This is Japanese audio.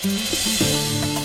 す